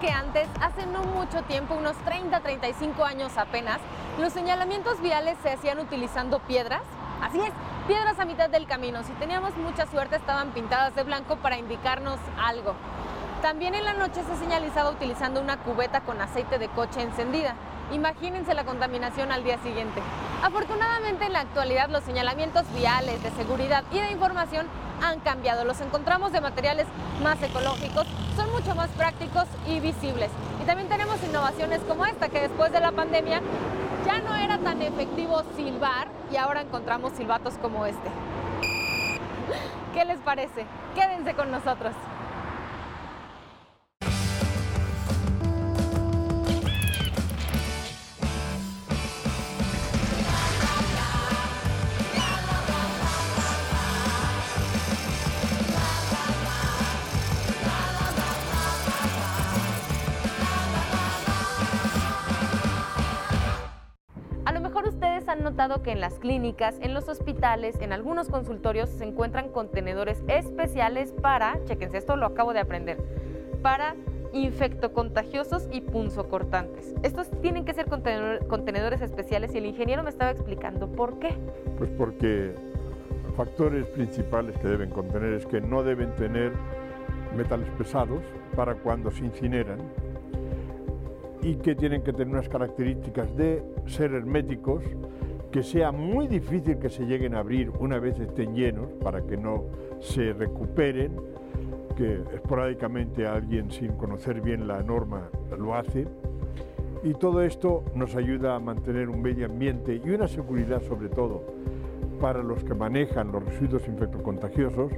que antes, hace no mucho tiempo, unos 30, 35 años apenas, los señalamientos viales se hacían utilizando piedras? Así es, piedras a mitad del camino. Si teníamos mucha suerte, estaban pintadas de blanco para indicarnos algo. También en la noche se señalizaba utilizando una cubeta con aceite de coche encendida. Imagínense la contaminación al día siguiente. Afortunadamente en la actualidad los señalamientos viales de seguridad y de información han cambiado. Los encontramos de materiales más ecológicos, son mucho más prácticos y visibles. Y también tenemos innovaciones como esta que después de la pandemia ya no era tan efectivo silbar y ahora encontramos silbatos como este. ¿Qué les parece? Quédense con nosotros. Notado que en las clínicas, en los hospitales, en algunos consultorios se encuentran contenedores especiales para, chequense, esto lo acabo de aprender, para infectocontagiosos y punzocortantes. Estos tienen que ser contenedores especiales y el ingeniero me estaba explicando por qué. Pues porque factores principales que deben contener es que no deben tener metales pesados para cuando se incineran y que tienen que tener unas características de ser herméticos que sea muy difícil que se lleguen a abrir una vez estén llenos para que no se recuperen, que esporádicamente alguien sin conocer bien la norma lo hace. Y todo esto nos ayuda a mantener un medio ambiente y una seguridad sobre todo para los que manejan los residuos infectocontagiosos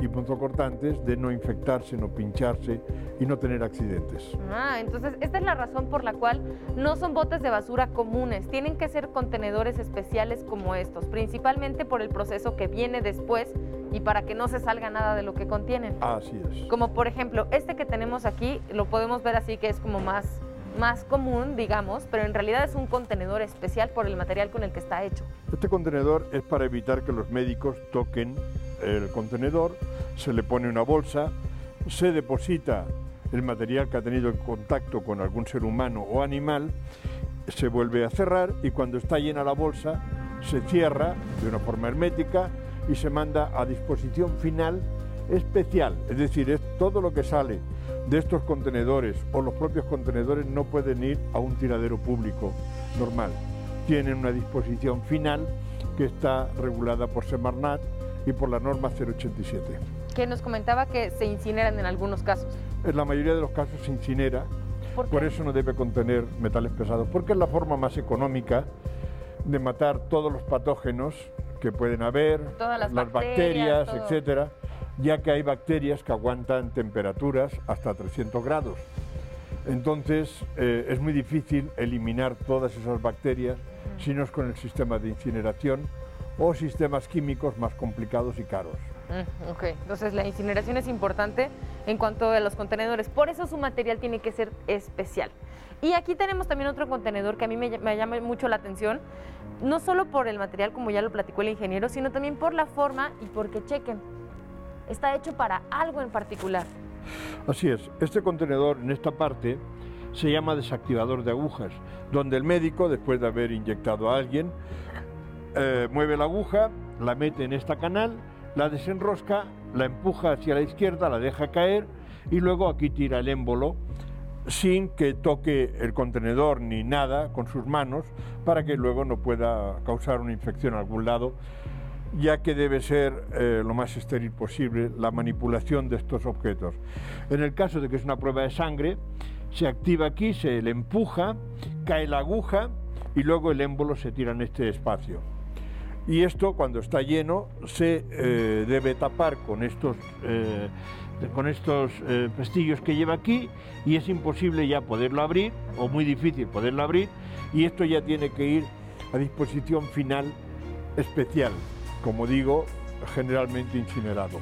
y punzocortantes de no infectarse, no pincharse y no tener accidentes. Ah, entonces esta es la razón por la cual no son botes de basura comunes, tienen que ser contenedores especiales como estos, principalmente por el proceso que viene después y para que no se salga nada de lo que contienen. Así es. Como por ejemplo, este que tenemos aquí, lo podemos ver así que es como más más común, digamos, pero en realidad es un contenedor especial por el material con el que está hecho. Este contenedor es para evitar que los médicos toquen el contenedor, se le pone una bolsa, se deposita el material que ha tenido en contacto con algún ser humano o animal, se vuelve a cerrar y cuando está llena la bolsa se cierra de una forma hermética y se manda a disposición final especial, es decir, es todo lo que sale de estos contenedores o los propios contenedores no pueden ir a un tiradero público normal. Tienen una disposición final que está regulada por Semarnat y por la norma 087. Que nos comentaba que se incineran en algunos casos. En la mayoría de los casos se incinera, ¿Por, eso no debe contener metales pesados, porque es la forma más económica de matar todos los patógenos que pueden haber, Todas las, bacterias, etcétera, ya que hay bacterias que aguantan temperaturas hasta 300 grados. Entonces eh, es muy difícil eliminar todas esas bacterias si no es con el sistema de incineración o sistemas químicos más complicados y caros. Mm, ok, entonces la incineración es importante en cuanto a los contenedores, por eso su material tiene que ser especial. Y aquí tenemos también otro contenedor que a mí me, me, llama mucho la atención, no solo por el material, como ya lo platicó el ingeniero, sino también por la forma y porque chequen, está hecho para algo en particular. Así es, este contenedor en esta parte se llama desactivador de agujas, donde el médico, después de haber inyectado a alguien, eh, mueve la aguja, la mete en esta canal, la desenrosca, la empuja hacia la izquierda, la deja caer y luego aquí tira el émbolo sin que toque el contenedor ni nada con sus manos para que luego no pueda causar una infección a algún lado, ya que debe ser eh, lo más estéril posible la manipulación de estos objetos. En el caso de que es una prueba de sangre, se activa aquí, se le empuja, cae la aguja y luego el émbolo se tira en este espacio y esto cuando está lleno se eh, debe tapar con estos, eh, con estos eh, pestillos que lleva aquí y es imposible ya poderlo abrir o muy difícil poderlo abrir y esto ya tiene que ir a disposición final especial, como digo, generalmente incinerado.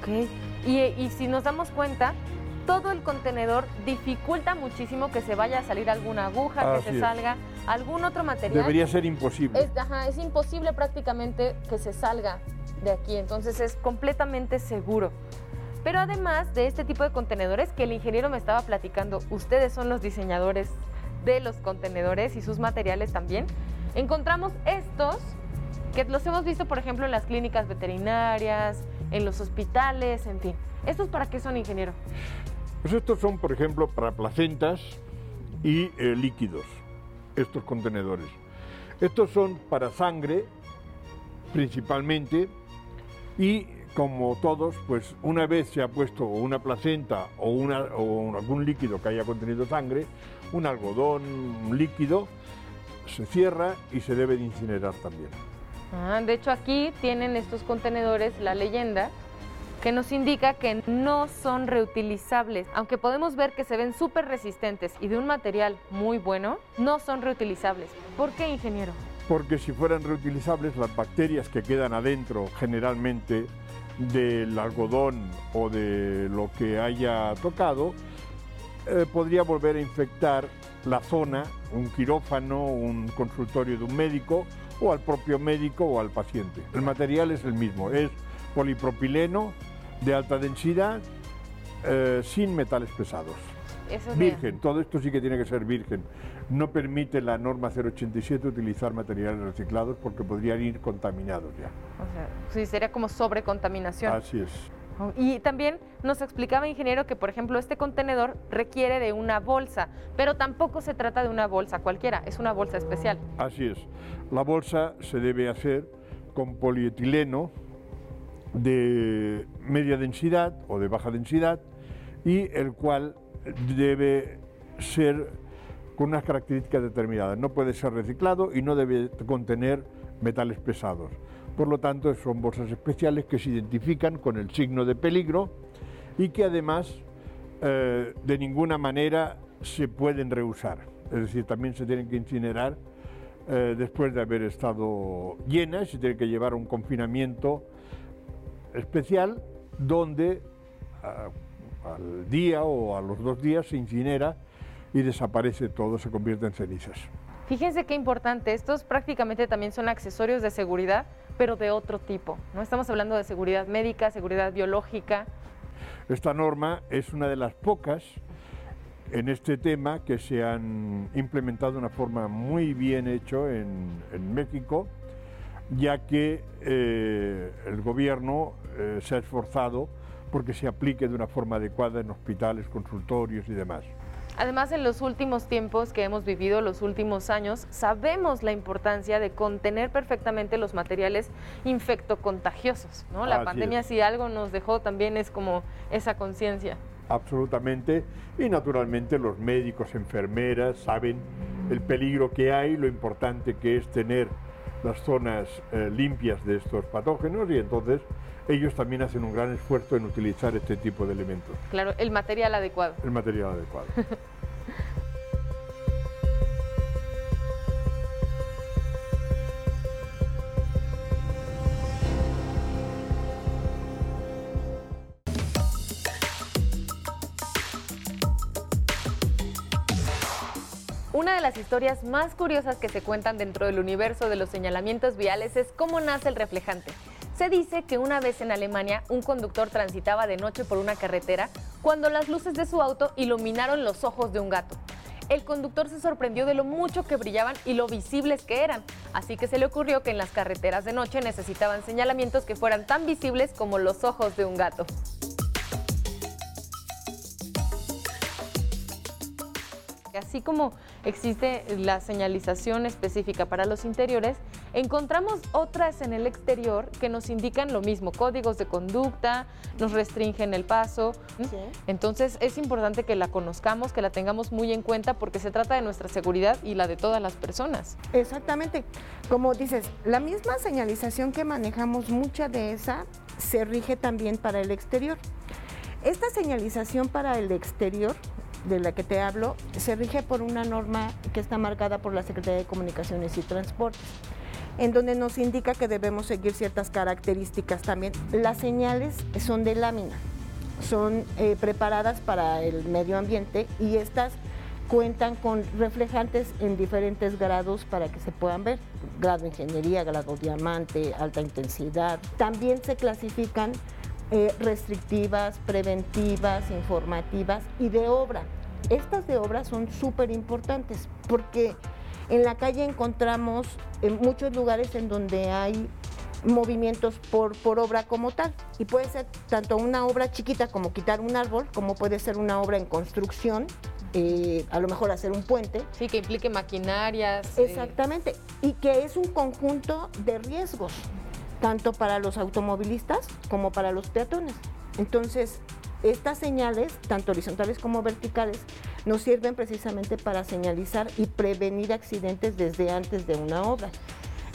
Ok, y, y si nos damos cuenta, todo el contenedor dificulta muchísimo que se vaya a salir alguna aguja, que se salga algún otro material. Debería ser imposible. Es, ajá, es imposible prácticamente que se salga de aquí, entonces es completamente seguro. Pero además de este tipo de contenedores que el ingeniero me estaba platicando, ustedes son los diseñadores de los contenedores y sus materiales también, encontramos estos que los hemos visto, por ejemplo, en las clínicas veterinarias, en los hospitales, en fin. ¿Estos para qué son, ingeniero? Pues estos son, por ejemplo, para placentas y eh, líquidos, estos contenedores. Estos son para sangre, principalmente, y como todos, pues una vez se ha puesto una placenta o, una, o algún líquido que haya contenido sangre, un algodón líquido, se cierra y se debe de incinerar también. Ah, de hecho aquí tienen estos contenedores la leyenda que nos indica que no son reutilizables. Aunque podemos ver que se ven súper resistentes y de un material muy bueno, no son reutilizables. ¿Por qué, ingeniero? Porque si fueran reutilizables, las bacterias que quedan adentro generalmente del algodón o de lo que haya tocado, eh, podría volver a infectar la zona, un quirófano, un consultorio de un médico o al propio médico o al paciente. El material es el mismo, es polipropileno de alta densidad eh, sin metales pesados. virgen, todo esto sí que tiene que ser virgen. No permite la norma 087 utilizar materiales reciclados porque podrían ir contaminados ya. O sea, sí, sería como sobrecontaminación. Así es. Y también nos explicaba, ingeniero, que por ejemplo este contenedor requiere de una bolsa, pero tampoco se trata de una bolsa cualquiera, es una bolsa especial. Así es. La bolsa se debe hacer con polietileno de media densidad o de baja densidad y el cual debe ser con unas características determinadas. No puede ser reciclado y no debe contener metales pesados. Por lo tanto, son bolsas especiales que se identifican con el signo de peligro y que además eh, de ninguna manera se pueden reusar. Es decir, también se tienen que incinerar eh, después de haber estado llenas, se tiene que llevar un confinamiento especial donde al día o a los dos días se incinera y desaparece todo, se convierte en cenizas. Fíjense qué importante, estos prácticamente también son accesorios de seguridad pero de otro tipo. No estamos hablando de seguridad médica, seguridad biológica. Esta norma es una de las pocas en este tema que se han implementado de una forma muy bien hecho en, México, ya que eh, el gobierno eh, se ha esforzado porque se aplique de una forma adecuada en hospitales, consultorios y demás. Además, en los últimos tiempos que hemos vivido, los últimos años, sabemos la importancia de contener perfectamente los materiales infectocontagiosos. ¿no? La pandemia, si algo nos dejó, también es como esa conciencia. Absolutamente. Y naturalmente los médicos, enfermeras saben el peligro que hay, lo importante que es tener las zonas eh, limpias de estos patógenos y entonces ellos también hacen un gran esfuerzo en utilizar este tipo de elementos. Claro, el material adecuado. El material adecuado. historias más curiosas que se cuentan dentro del universo de los señalamientos viales es cómo nace el reflejante. Se dice que una vez en Alemania un conductor transitaba de noche por una carretera cuando las luces de su auto iluminaron los ojos de un gato. El conductor se sorprendió de lo mucho que brillaban y lo visibles que eran, así que se le ocurrió que en las carreteras de noche necesitaban señalamientos que fueran tan visibles como los ojos de un gato. Así como existe la señalización específica para los interiores, encontramos otras en el exterior que nos indican lo mismo, códigos de conducta, nos restringen el paso. Entonces es importante que la conozcamos, que la tengamos muy en cuenta porque se trata de nuestra seguridad y la de todas las personas. Exactamente. Como dices, la misma señalización que manejamos, mucha de esa se rige también para el exterior. Esta señalización para el exterior de la que te hablo se rige por una norma que está marcada por la Secretaría de Comunicaciones y Transportes, en donde nos indica que debemos seguir ciertas características también. Las señales son de lámina, son eh, preparadas para el medio ambiente y estas cuentan con reflejantes en diferentes grados para que se puedan ver, grado ingeniería, grado diamante, alta intensidad. También se clasifican eh, restrictivas, preventivas, informativas y de obra. Estas de obra son súper importantes porque en la calle encontramos en muchos lugares en donde hay movimientos por, por obra como tal. Y puede ser tanto una obra chiquita como quitar un árbol, como puede ser una obra en construcción, eh, a lo mejor hacer un puente. Sí, que implique maquinarias. eh, Exactamente. Y que es un conjunto de riesgos, tanto para los automovilistas como para los peatones. Entonces, estas señales, tanto horizontales como verticales, nos sirven precisamente para señalizar y prevenir accidentes desde antes de una obra.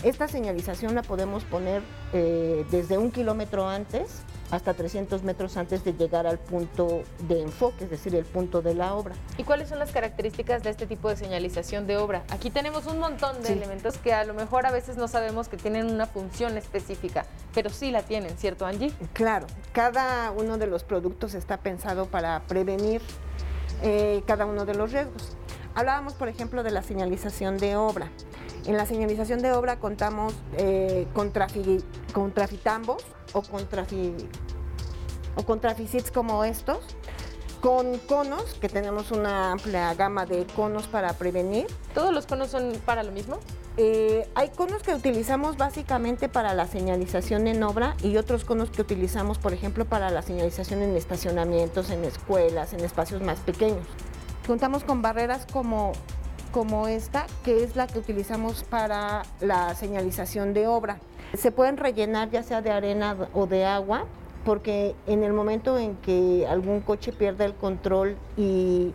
Esta señalización la podemos poner eh, desde un kilómetro antes hasta 300 metros antes de llegar al punto de enfoque, es decir, el punto de la obra. ¿Y cuáles son las características de este tipo de señalización de obra? Aquí tenemos un montón de Sí. elementos que a lo mejor a veces no sabemos que tienen una función específica, pero sí la tienen, ¿cierto, Angie? Claro, cada uno de los productos está pensado para prevenir eh, cada uno de los riesgos. Hablábamos, por ejemplo, de la señalización de obra. En la señalización de obra contamos eh, con, trafi- con trafitambos o con, trafi, o con traficits como estos, con conos, que tenemos una amplia gama de conos para prevenir, ¿Todos los conos son para lo mismo? eh, hay conos que utilizamos básicamente para la señalización en obra y otros conos que utilizamos, por ejemplo, para la señalización en estacionamientos, en escuelas, en espacios más pequeños. Contamos con barreras como, como esta, que es la que utilizamos para la señalización de obra. Se pueden rellenar ya sea de arena o de agua, porque en el momento en que algún coche pierde el control y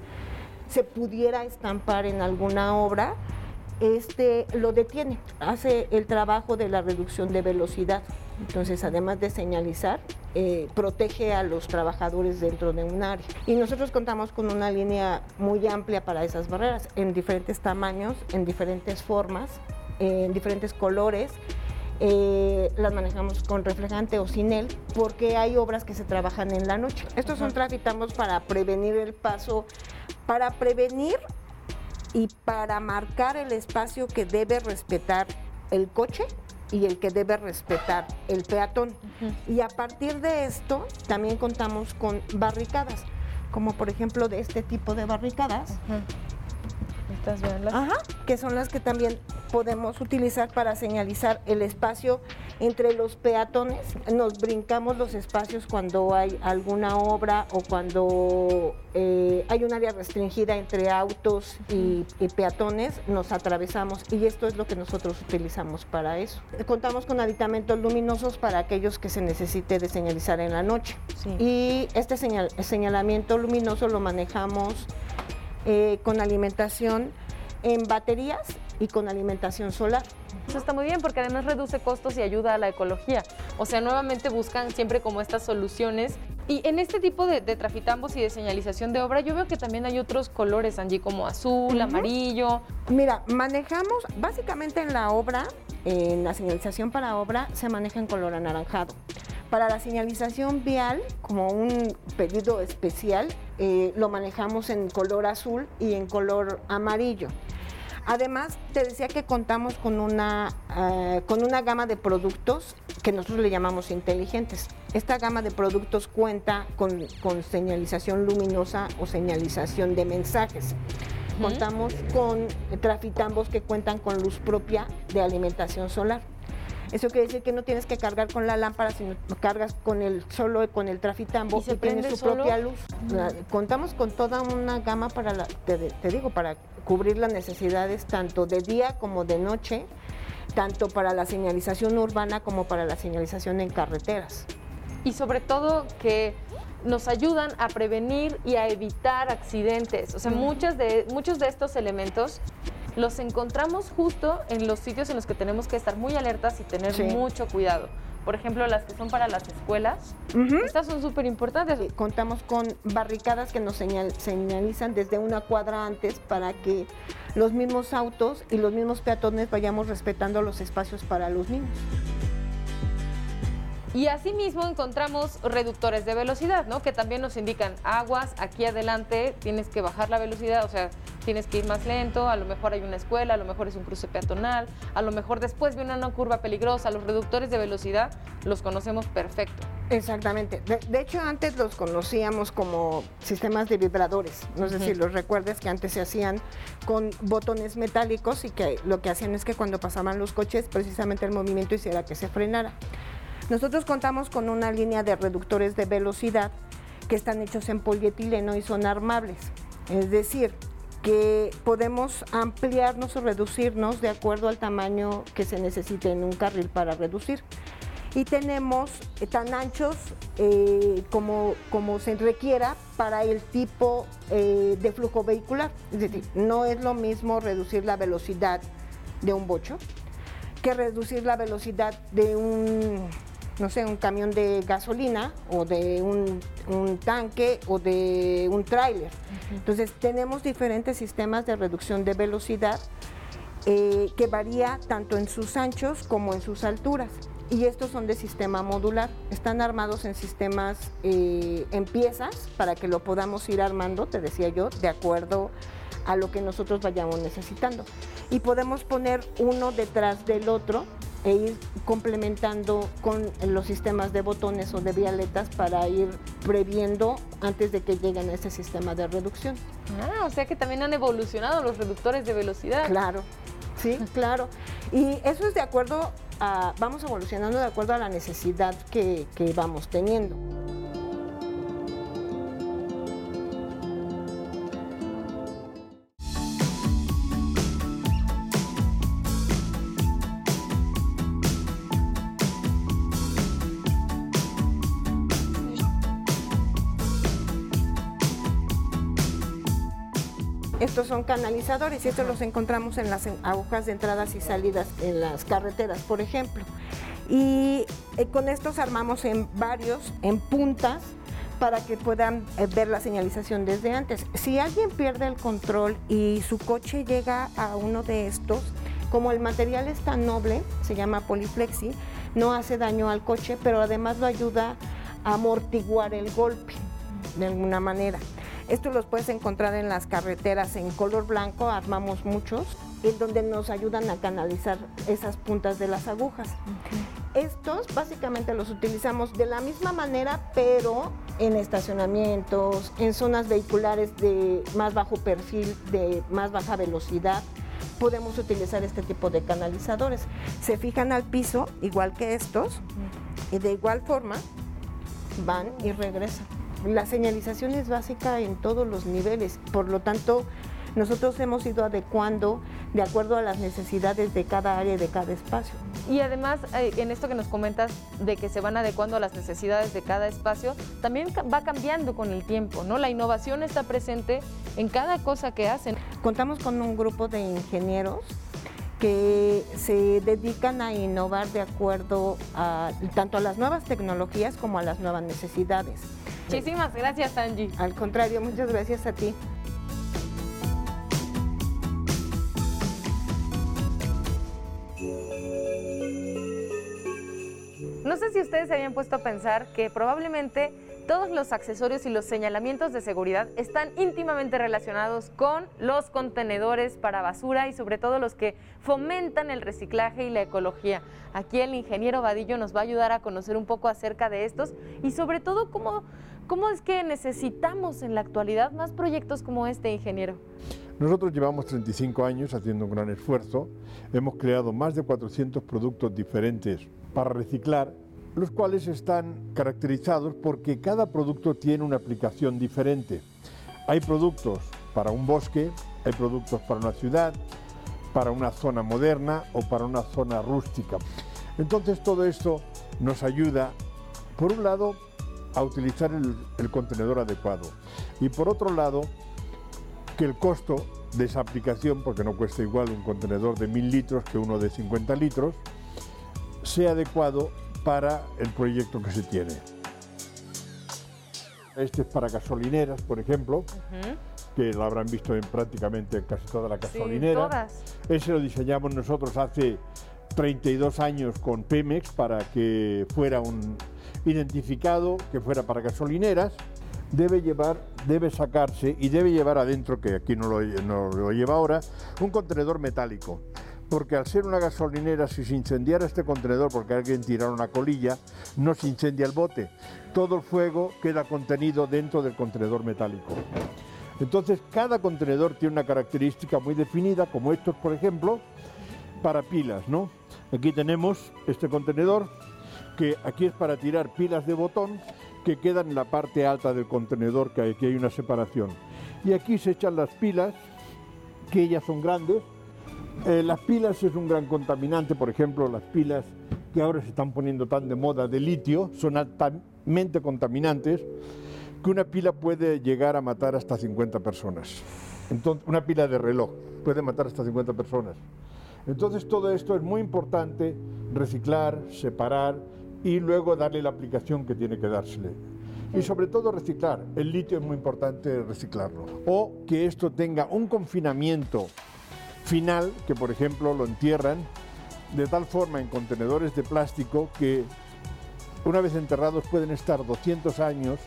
se pudiera estampar en alguna obra, este lo detiene, hace el trabajo de la reducción de velocidad. Entonces, además de señalizar, eh, protege a los trabajadores dentro de un área. Y nosotros contamos con una línea muy amplia para esas barreras, en diferentes tamaños, en diferentes formas, en diferentes colores. Eh, las manejamos con reflejante o sin él, porque hay obras que se trabajan en la noche. Estos son trafitambos para prevenir el paso, para prevenir y para marcar el espacio que debe respetar el coche y el que debe respetar el peatón. Y a partir de esto también contamos con barricadas, como por ejemplo de este tipo de barricadas, Véanlas. Ajá, que son las que también podemos utilizar para señalizar el espacio entre los peatones. Nos brincamos los espacios cuando hay alguna obra o cuando eh, hay un área restringida entre autos y, y peatones, nos atravesamos y esto es lo que nosotros utilizamos para eso. Contamos con aditamentos luminosos para aquellos que se necesite de señalizar en la noche. Sí. Y este señal- señalamiento luminoso lo manejamos eh, con alimentación en baterías y con alimentación solar. Eso está muy bien porque además reduce costos y ayuda a la ecología. O sea, nuevamente buscan siempre como estas soluciones. Y en este tipo de, de trafitambos y de señalización de obra, yo veo que también hay otros colores, Angie, como azul, amarillo. Mira, manejamos básicamente en la obra, en la señalización para obra, se maneja en color anaranjado. Para la señalización vial, como un pedido especial, eh, lo manejamos en color azul y en color amarillo. Además, te decía que contamos con una, eh, con una gama de productos que nosotros le llamamos inteligentes. Esta gama de productos cuenta con, con señalización luminosa o señalización de mensajes. Contamos con trafitambos que cuentan con luz propia de alimentación solar. Eso quiere decir que no tienes que cargar con la lámpara, sino cargas con el solo con el trafitambo ¿Y se tiene su solo? propia luz. La- contamos con toda una gama para la, te, te digo, para cubrir las necesidades tanto de día como de noche, tanto para la señalización urbana como para la señalización en carreteras. y sobre todo que nos ayudan a prevenir y a evitar accidentes. O sea, muchas de, muchos de estos elementos los encontramos justo en los sitios en los que tenemos que estar muy alertas y tener Sí. mucho cuidado. Por ejemplo, las que son para las escuelas, estas son súper importantes. Eh, Contamos con barricadas que nos señal- señalizan desde una cuadra antes para que los mismos autos y los mismos peatones vayamos respetando los espacios para los niños. Y asimismo encontramos reductores de velocidad, ¿no? Que también nos indican aguas, aquí adelante tienes que bajar la velocidad, o sea, tienes que ir más lento, a lo mejor hay una escuela, a lo mejor es un cruce peatonal, a lo mejor después viene una curva peligrosa. Los reductores de velocidad los conocemos perfecto. Exactamente. De, de, hecho, antes los conocíamos como sistemas de vibradores. No sé si los recuerdas que antes se hacían con botones metálicos y que lo que hacían es que cuando pasaban los coches, precisamente el movimiento hiciera que se frenara. Nosotros contamos con una línea de reductores de velocidad que están hechos en polietileno y son armables. Es decir, que podemos ampliarnos o reducirnos de acuerdo al tamaño que se necesite en un carril para reducir. Y tenemos eh, tan anchos eh, como, como se requiera para el tipo eh, de flujo vehicular. Es decir, no es lo mismo reducir la velocidad de un bocho que reducir la velocidad de un no sé, un camión de gasolina o de un, tanque o de un tráiler. Entonces tenemos diferentes sistemas de reducción de velocidad eh, que varía tanto en sus anchos como en sus alturas. Y estos son de sistema modular. Están armados en sistemas, eh, en piezas, para que lo podamos ir armando, te decía yo, de acuerdo a lo que nosotros vayamos necesitando. Y podemos poner uno detrás del otro e ir complementando con los sistemas de botones o de vialetas para ir previendo antes de que lleguen a ese sistema de reducción. Ah, o sea que también han evolucionado los reductores de velocidad. Claro, sí, claro. Y eso es de acuerdo a, vamos evolucionando de acuerdo a la necesidad que, que vamos teniendo. Estos son canalizadores y estos los encontramos en las agujas de entradas y salidas en las carreteras, por ejemplo. Y eh, con estos armamos en varios, en puntas, para que puedan eh, ver la señalización desde antes. Si alguien pierde el control y su coche llega a uno de estos, como el material es tan noble, se llama poliflexi, no hace daño al coche, pero además lo ayuda a amortiguar el golpe de alguna manera. Estos los puedes encontrar en las carreteras en color blanco, armamos muchos, en donde nos ayudan a canalizar esas puntas de las agujas. Estos básicamente los utilizamos de la misma manera, pero en estacionamientos, en zonas vehiculares de más bajo perfil, de más baja velocidad podemos utilizar este tipo de canalizadores. Se fijan al piso, igual que estos, y de igual forma van y regresan la señalización es básica en todos los niveles, por lo tanto, nosotros hemos ido adecuando de acuerdo a las necesidades de cada área y de cada espacio. Y además, eh, en esto que nos comentas de que se van adecuando a las necesidades de cada espacio, también va cambiando con el tiempo, ¿no? La innovación está presente en cada cosa que hacen. Contamos con un grupo de ingenieros que se dedican a innovar de acuerdo a, tanto a las nuevas tecnologías como a las nuevas necesidades. Muchísimas gracias, Angie. Al contrario, muchas gracias a ti. No sé si ustedes se habían puesto a pensar que probablemente todos los accesorios y los señalamientos de seguridad están íntimamente relacionados con los contenedores para basura y sobre todo los que fomentan el reciclaje y la ecología. Aquí el ingeniero Vadillo nos va a ayudar a conocer un poco acerca de estos y sobre todo cómo ¿Cómo es que necesitamos en la actualidad más proyectos como este, ingeniero? Nosotros llevamos 35 años haciendo un gran esfuerzo. Hemos creado más de 400 productos diferentes para reciclar, los cuales están caracterizados porque cada producto tiene una aplicación diferente. Hay productos para un bosque, hay productos para una ciudad, para una zona moderna o para una zona rústica. Entonces todo esto nos ayuda, por un lado, a utilizar el, contenedor adecuado. Y por otro lado, que el costo de esa aplicación, porque no cuesta igual un contenedor de 1000 litros que uno de 50 litros, sea adecuado para el proyecto que se tiene. Este es para gasolineras, por ejemplo, que lo habrán visto en prácticamente casi toda la gasolinera. todas. Ese lo diseñamos nosotros hace 32 años con Pemex para que fuera un, identificado que fuera para gasolineras, debe llevar, debe sacarse y debe llevar adentro, que aquí no lo, no lo lleva ahora, un contenedor metálico porque al ser una gasolinera, si se incendiara este contenedor porque alguien tirara una colilla, no se incendia el bote. Todo el fuego queda contenido dentro del contenedor metálico. Entonces, cada contenedor tiene una característica muy definida, como estos, por ejemplo, para pilas, ¿no? Aquí tenemos este contenedor, que aquí es para tirar pilas de botón que quedan en la parte alta del contenedor, que aquí hay una separación. Y aquí se echan las pilas, que ellas son grandes. Eh, las pilas es un gran contaminante, por ejemplo, las pilas que ahora se están poniendo tan de moda de litio son altamente contaminantes que una pila puede llegar a matar hasta 50 personas. Entonces, una pila de reloj puede matar hasta 50 personas. Entonces todo esto es muy importante, reciclar, separar y luego darle la aplicación que tiene que dársele. Y sobre todo reciclar. El litio es muy importante reciclarlo. O que esto tenga un confinamiento final, que por ejemplo lo entierran de tal forma en contenedores de plástico que una vez enterrados pueden estar 200 años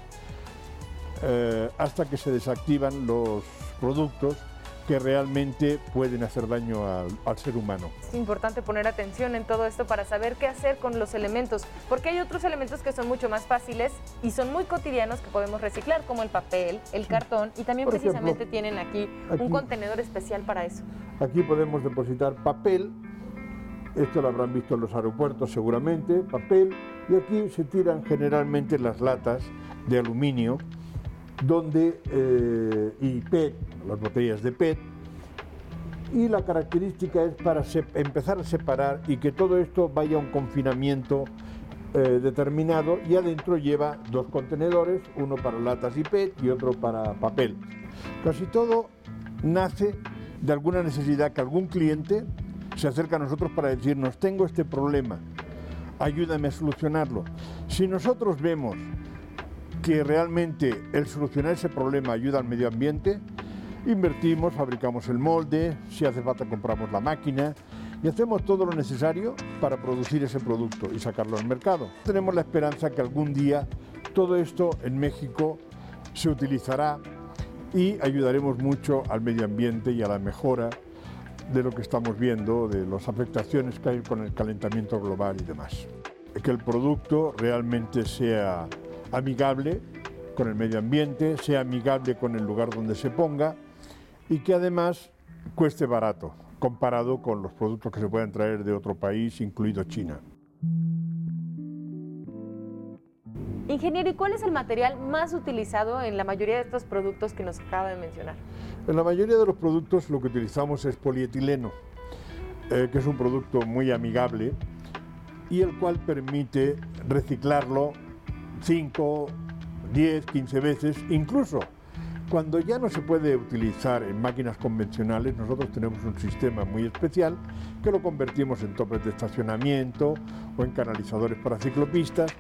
eh, hasta que se desactivan los productos que realmente pueden hacer daño al, ser humano. Es importante poner atención en todo esto para saber qué hacer con los elementos, porque hay otros elementos que son mucho más fáciles y son muy cotidianos que podemos reciclar, como el papel, el cartón, y también precisamente tienen aquí, un contenedor especial para eso. Aquí podemos depositar papel, esto lo habrán visto en los aeropuertos seguramente, papel, y aquí se tiran generalmente las latas de aluminio donde, eh, y PET, las botellas de PET, y la característica es para empezar a separar y que todo esto vaya a un confinamiento eh, determinado y adentro lleva dos contenedores, uno para latas y PET y otro para papel. Casi todo nace de alguna necesidad que algún cliente se acerca a nosotros para decirnos, tengo este problema, ayúdame a solucionarlo. Si nosotros vemos que realmente el solucionar ese problema ayuda al medio ambiente, invertimos, fabricamos el molde, si hace falta compramos la máquina y hacemos todo lo necesario para producir ese producto y sacarlo al mercado. Tenemos la esperanza que algún día todo esto en México se utilizará y ayudaremos mucho al medio ambiente y a la mejora de lo que estamos viendo, de las afectaciones que hay con el calentamiento global y demás. Que el producto realmente sea amigable con el medio ambiente, sea amigable con el lugar donde se ponga y que además cueste barato comparado con los productos que se puedan traer de otro país, incluido China. Ingeniero, ¿y cuál es el material más utilizado en la mayoría de estos productos que nos acaba de mencionar? En la mayoría de los productos lo que utilizamos es polietileno, eh, que es un producto muy amigable y el cual permite reciclarlo 5, 10, 15 veces, incluso cuando ya no se puede utilizar en máquinas convencionales, nosotros tenemos un sistema muy especial que lo convertimos en topes de estacionamiento o en canalizadores para ciclopistas,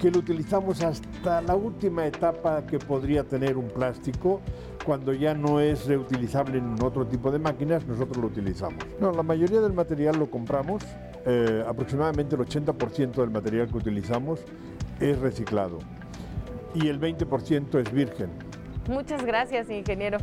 que lo utilizamos hasta la última etapa que podría tener un plástico. Cuando ya no es reutilizable en otro tipo de máquinas, nosotros lo utilizamos. No, la mayoría del material lo compramos, eh, aproximadamente el 80% del material que utilizamos es reciclado y el 20% es virgen. Muchas gracias, ingeniero.